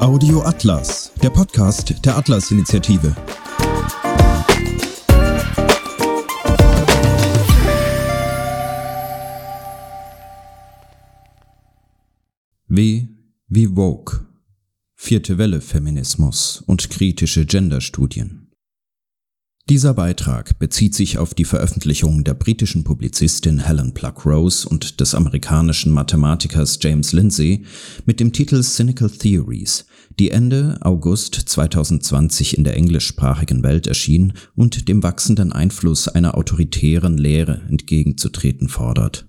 Audio Atlas, der Podcast der Atlas-Initiative. W wie Vogue. Vierte Welle Feminismus und kritische Genderstudien. Dieser Beitrag bezieht sich auf die Veröffentlichung der britischen Publizistin Helen Pluck-Rose und des amerikanischen Mathematikers James Lindsay mit dem Titel Cynical Theories, die Ende August 2020 in der englischsprachigen Welt erschien und dem wachsenden Einfluss einer autoritären Lehre entgegenzutreten fordert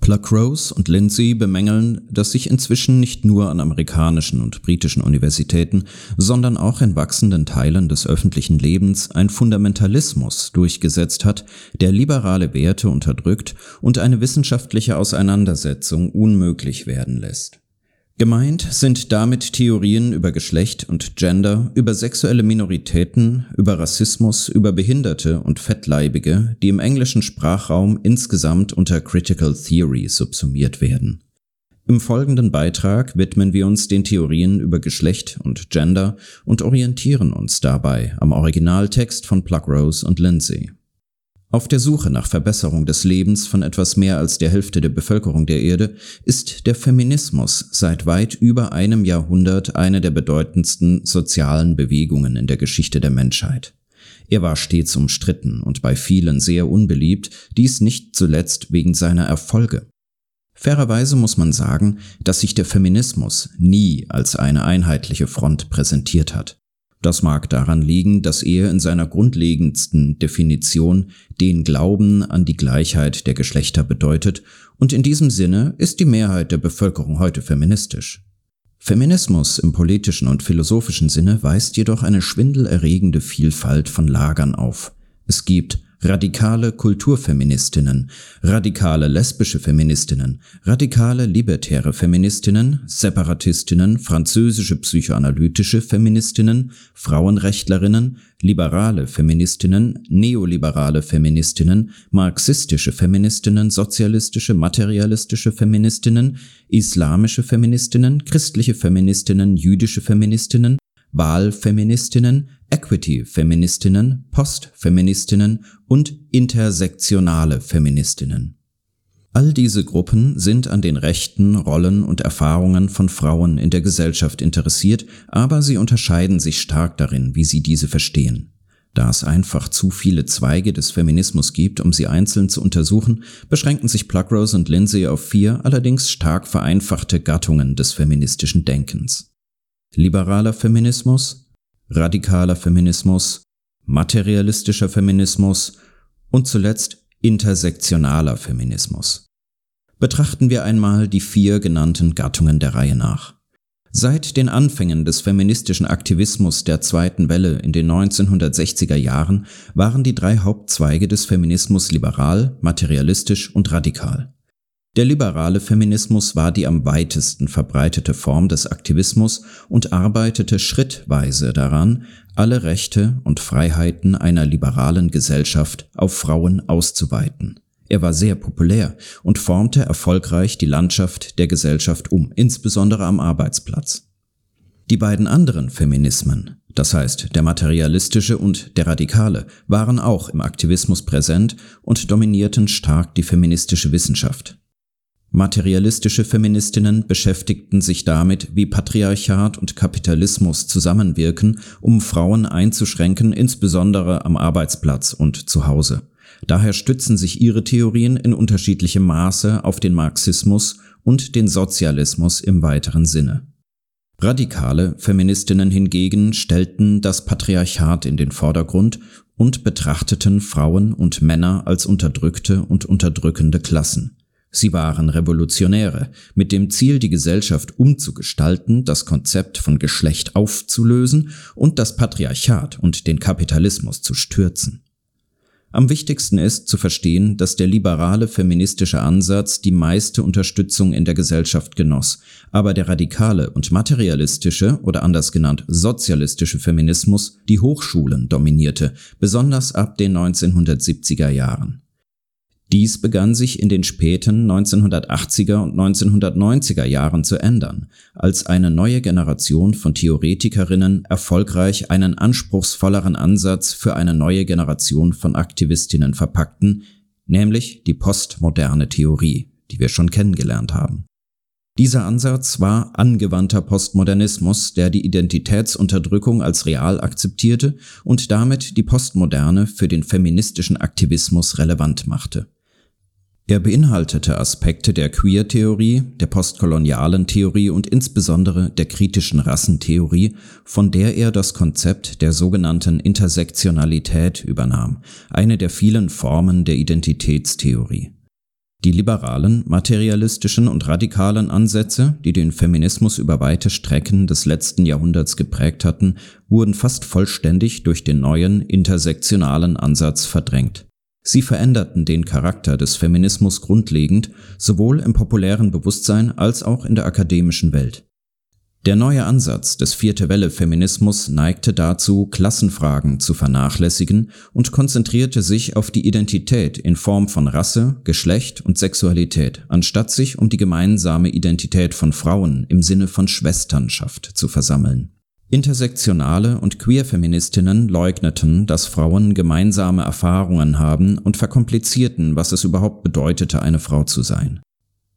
Pluckrose und Lindsay bemängeln, dass sich inzwischen nicht nur an amerikanischen und britischen Universitäten, sondern auch in wachsenden Teilen des öffentlichen Lebens ein Fundamentalismus durchgesetzt hat, der liberale Werte unterdrückt und eine wissenschaftliche Auseinandersetzung unmöglich werden lässt. Gemeint sind damit Theorien über Geschlecht und Gender, über sexuelle Minoritäten, über Rassismus, über Behinderte und Fettleibige, die im englischen Sprachraum insgesamt unter Critical Theory subsumiert werden. Im folgenden Beitrag widmen wir uns den Theorien über Geschlecht und Gender und orientieren uns dabei am Originaltext von Pluckrose und Lindsay. Auf der Suche nach Verbesserung des Lebens von etwas mehr als der Hälfte der Bevölkerung der Erde ist der Feminismus seit weit über einem Jahrhundert eine der bedeutendsten sozialen Bewegungen in der Geschichte der Menschheit. Er war stets umstritten und bei vielen sehr unbeliebt, dies nicht zuletzt wegen seiner Erfolge. Fairerweise muss man sagen, dass sich der Feminismus nie als eine einheitliche Front präsentiert hat. Das mag daran liegen, dass er in seiner grundlegendsten Definition den Glauben an die Gleichheit der Geschlechter bedeutet, und in diesem Sinne ist die Mehrheit der Bevölkerung heute feministisch. Feminismus im politischen und philosophischen Sinne weist jedoch eine schwindelerregende Vielfalt von Lagern auf. Es gibt radikale Kulturfeministinnen, radikale lesbische Feministinnen, radikale libertäre Feministinnen, Separatistinnen, französische psychoanalytische Feministinnen, Frauenrechtlerinnen, liberale Feministinnen, neoliberale Feministinnen, marxistische Feministinnen, sozialistische, materialistische Feministinnen, islamische Feministinnen, christliche Feministinnen, jüdische Feministinnen, Wahlfeministinnen, Equity-Feministinnen, Postfeministinnen und intersektionale Feministinnen. All diese Gruppen sind an den Rechten, Rollen und Erfahrungen von Frauen in der Gesellschaft interessiert, aber sie unterscheiden sich stark darin, wie sie diese verstehen. Da es einfach zu viele Zweige des Feminismus gibt, um sie einzeln zu untersuchen, beschränken sich Pluckrose und Lindsay auf vier allerdings stark vereinfachte Gattungen des feministischen Denkens. Liberaler Feminismus, radikaler Feminismus, materialistischer Feminismus und zuletzt intersektionaler Feminismus. Betrachten wir einmal die vier genannten Gattungen der Reihe nach. Seit den Anfängen des feministischen Aktivismus der zweiten Welle in den 1960er Jahren waren die drei Hauptzweige des Feminismus liberal, materialistisch und radikal. Der liberale Feminismus war die am weitesten verbreitete Form des Aktivismus und arbeitete schrittweise daran, alle Rechte und Freiheiten einer liberalen Gesellschaft auf Frauen auszuweiten. Er war sehr populär und formte erfolgreich die Landschaft der Gesellschaft um, insbesondere am Arbeitsplatz. Die beiden anderen Feminismen, das heißt der materialistische und der radikale, waren auch im Aktivismus präsent und dominierten stark die feministische Wissenschaft. Materialistische Feministinnen beschäftigten sich damit, wie Patriarchat und Kapitalismus zusammenwirken, um Frauen einzuschränken, insbesondere am Arbeitsplatz und zu Hause. Daher stützen sich ihre Theorien in unterschiedlichem Maße auf den Marxismus und den Sozialismus im weiteren Sinne. Radikale Feministinnen hingegen stellten das Patriarchat in den Vordergrund und betrachteten Frauen und Männer als unterdrückte und unterdrückende Klassen. Sie waren Revolutionäre, mit dem Ziel, die Gesellschaft umzugestalten, das Konzept von Geschlecht aufzulösen und das Patriarchat und den Kapitalismus zu stürzen. Am wichtigsten ist zu verstehen, dass der liberale feministische Ansatz die meiste Unterstützung in der Gesellschaft genoss, aber der radikale und materialistische oder anders genannt sozialistische Feminismus die Hochschulen dominierte, besonders ab den 1970er Jahren. Dies begann sich in den späten 1980er und 1990er Jahren zu ändern, als eine neue Generation von Theoretikerinnen erfolgreich einen anspruchsvolleren Ansatz für eine neue Generation von Aktivistinnen verpackten, nämlich die postmoderne Theorie, die wir schon kennengelernt haben. Dieser Ansatz war angewandter Postmodernismus, der die Identitätsunterdrückung als real akzeptierte und damit die Postmoderne für den feministischen Aktivismus relevant machte. Er beinhaltete Aspekte der Queer-Theorie, der postkolonialen Theorie und insbesondere der kritischen Rassentheorie, von der er das Konzept der sogenannten Intersektionalität übernahm, eine der vielen Formen der Identitätstheorie. Die liberalen, materialistischen und radikalen Ansätze, die den Feminismus über weite Strecken des letzten Jahrhunderts geprägt hatten, wurden fast vollständig durch den neuen intersektionalen Ansatz verdrängt. Sie veränderten den Charakter des Feminismus grundlegend, sowohl im populären Bewusstsein als auch in der akademischen Welt. Der neue Ansatz des Vierte Welle Feminismus neigte dazu, Klassenfragen zu vernachlässigen und konzentrierte sich auf die Identität in Form von Rasse, Geschlecht und Sexualität, anstatt sich um die gemeinsame Identität von Frauen im Sinne von Schwesternschaft zu versammeln. Intersektionale und Queer-Feministinnen leugneten, dass Frauen gemeinsame Erfahrungen haben und verkomplizierten, was es überhaupt bedeutete, eine Frau zu sein.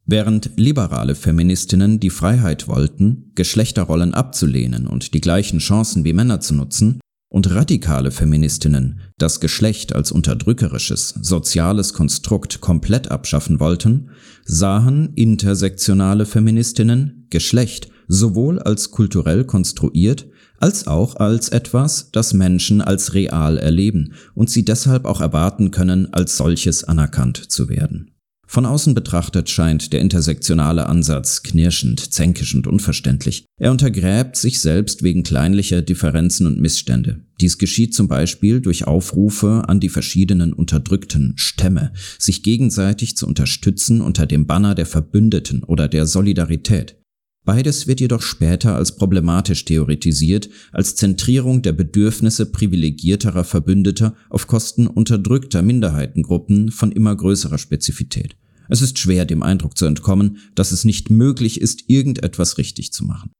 Während liberale Feministinnen die Freiheit wollten, Geschlechterrollen abzulehnen und die gleichen Chancen wie Männer zu nutzen, und radikale Feministinnen das Geschlecht als unterdrückerisches, soziales Konstrukt komplett abschaffen wollten, sahen intersektionale Feministinnen Geschlecht sowohl als kulturell konstruiert als auch als etwas, das Menschen als real erleben und sie deshalb auch erwarten können, als solches anerkannt zu werden. Von außen betrachtet scheint der intersektionale Ansatz knirschend, zänkisch und unverständlich. Er untergräbt sich selbst wegen kleinlicher Differenzen und Missstände. Dies geschieht zum Beispiel durch Aufrufe an die verschiedenen unterdrückten Stämme, sich gegenseitig zu unterstützen unter dem Banner der Verbündeten oder der Solidarität. Beides wird jedoch später als problematisch theoretisiert, als Zentrierung der Bedürfnisse privilegierterer Verbündeter auf Kosten unterdrückter Minderheitengruppen von immer größerer Spezifität. Es ist schwer, dem Eindruck zu entkommen, dass es nicht möglich ist, irgendetwas richtig zu machen.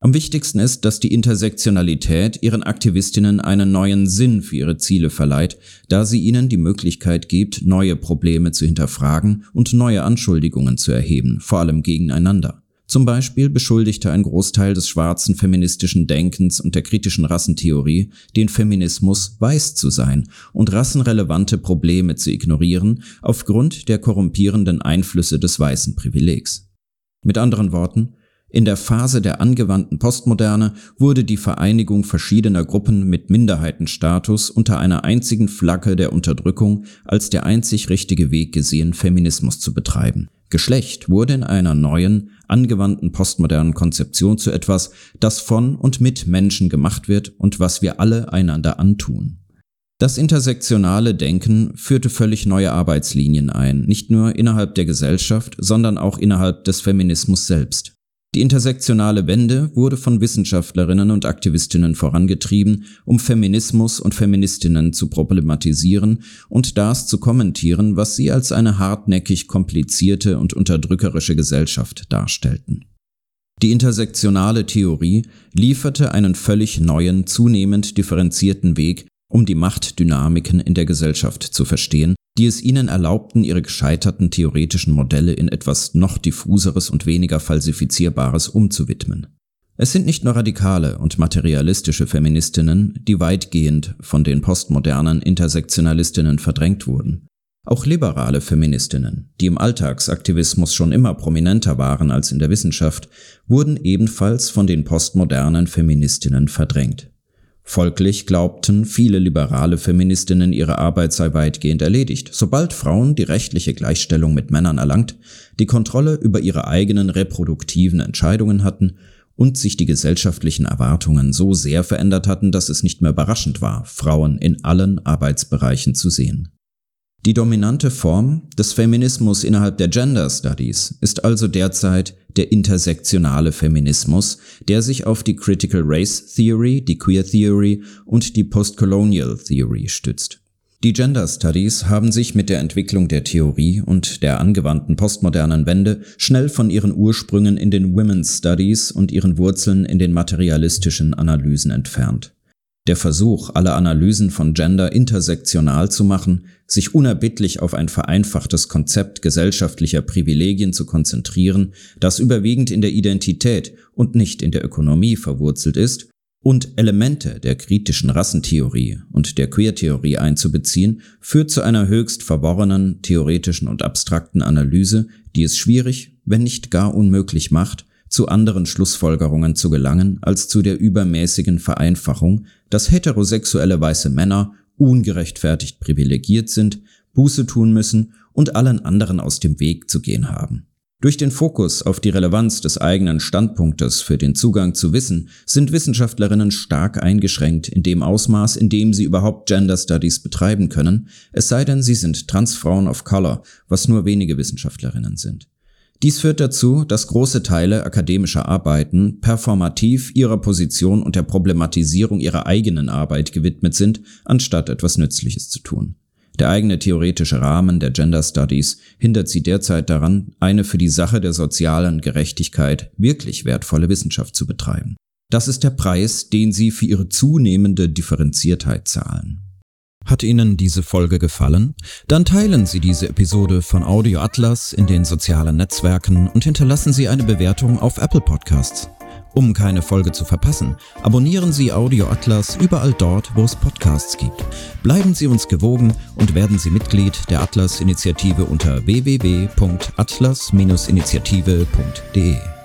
Am wichtigsten ist, dass die Intersektionalität ihren Aktivistinnen einen neuen Sinn für ihre Ziele verleiht, da sie ihnen die Möglichkeit gibt, neue Probleme zu hinterfragen und neue Anschuldigungen zu erheben, vor allem gegeneinander. Zum Beispiel beschuldigte ein Großteil des schwarzen feministischen Denkens und der kritischen Rassentheorie, den Feminismus weiß zu sein und rassenrelevante Probleme zu ignorieren aufgrund der korrumpierenden Einflüsse des weißen Privilegs. Mit anderen Worten, in der Phase der angewandten Postmoderne wurde die Vereinigung verschiedener Gruppen mit Minderheitenstatus unter einer einzigen Flagge der Unterdrückung als der einzig richtige Weg gesehen, Feminismus zu betreiben. Geschlecht wurde in einer neuen, angewandten postmodernen Konzeption zu etwas, das von und mit Menschen gemacht wird und was wir alle einander antun. Das intersektionale Denken führte völlig neue Arbeitslinien ein, nicht nur innerhalb der Gesellschaft, sondern auch innerhalb des Feminismus selbst. Die intersektionale Wende wurde von Wissenschaftlerinnen und Aktivistinnen vorangetrieben, um Feminismus und Feministinnen zu problematisieren und das zu kommentieren, was sie als eine hartnäckig komplizierte und unterdrückerische Gesellschaft darstellten. Die intersektionale Theorie lieferte einen völlig neuen, zunehmend differenzierten Weg, um die Machtdynamiken in der Gesellschaft zu verstehen die es ihnen erlaubten, ihre gescheiterten theoretischen Modelle in etwas noch diffuseres und weniger falsifizierbares umzuwidmen. Es sind nicht nur radikale und materialistische Feministinnen, die weitgehend von den postmodernen Intersektionalistinnen verdrängt wurden. Auch liberale Feministinnen, die im Alltagsaktivismus schon immer prominenter waren als in der Wissenschaft, wurden ebenfalls von den postmodernen Feministinnen verdrängt. Folglich glaubten viele liberale Feministinnen, ihre Arbeit sei weitgehend erledigt, sobald Frauen die rechtliche Gleichstellung mit Männern erlangt, die Kontrolle über ihre eigenen reproduktiven Entscheidungen hatten und sich die gesellschaftlichen Erwartungen so sehr verändert hatten, dass es nicht mehr überraschend war, Frauen in allen Arbeitsbereichen zu sehen. Die dominante Form des Feminismus innerhalb der Gender Studies ist also derzeit der intersektionale Feminismus, der sich auf die Critical Race Theory, die Queer Theory und die Postcolonial Theory stützt. Die Gender Studies haben sich mit der Entwicklung der Theorie und der angewandten postmodernen Wende schnell von ihren Ursprüngen in den Women's Studies und ihren Wurzeln in den materialistischen Analysen entfernt. Der Versuch, alle Analysen von Gender intersektional zu machen, sich unerbittlich auf ein vereinfachtes Konzept gesellschaftlicher Privilegien zu konzentrieren, das überwiegend in der Identität und nicht in der Ökonomie verwurzelt ist, und Elemente der kritischen Rassentheorie und der Queertheorie einzubeziehen, führt zu einer höchst verworrenen, theoretischen und abstrakten Analyse, die es schwierig, wenn nicht gar unmöglich macht, zu anderen Schlussfolgerungen zu gelangen als zu der übermäßigen Vereinfachung, dass heterosexuelle weiße Männer ungerechtfertigt privilegiert sind, Buße tun müssen und allen anderen aus dem Weg zu gehen haben. Durch den Fokus auf die Relevanz des eigenen Standpunktes für den Zugang zu Wissen sind Wissenschaftlerinnen stark eingeschränkt in dem Ausmaß, in dem sie überhaupt Gender Studies betreiben können, es sei denn, sie sind Transfrauen of Color, was nur wenige Wissenschaftlerinnen sind. Dies führt dazu, dass große Teile akademischer Arbeiten performativ ihrer Position und der Problematisierung ihrer eigenen Arbeit gewidmet sind, anstatt etwas Nützliches zu tun. Der eigene theoretische Rahmen der Gender Studies hindert sie derzeit daran, eine für die Sache der sozialen Gerechtigkeit wirklich wertvolle Wissenschaft zu betreiben. Das ist der Preis, den sie für ihre zunehmende Differenziertheit zahlen. Hat Ihnen diese Folge gefallen? Dann teilen Sie diese Episode von Audio Atlas in den sozialen Netzwerken und hinterlassen Sie eine Bewertung auf Apple Podcasts. Um keine Folge zu verpassen, abonnieren Sie Audio Atlas überall dort, wo es Podcasts gibt. Bleiben Sie uns gewogen und werden Sie Mitglied der Atlas-Initiative unter www.atlas-initiative.de.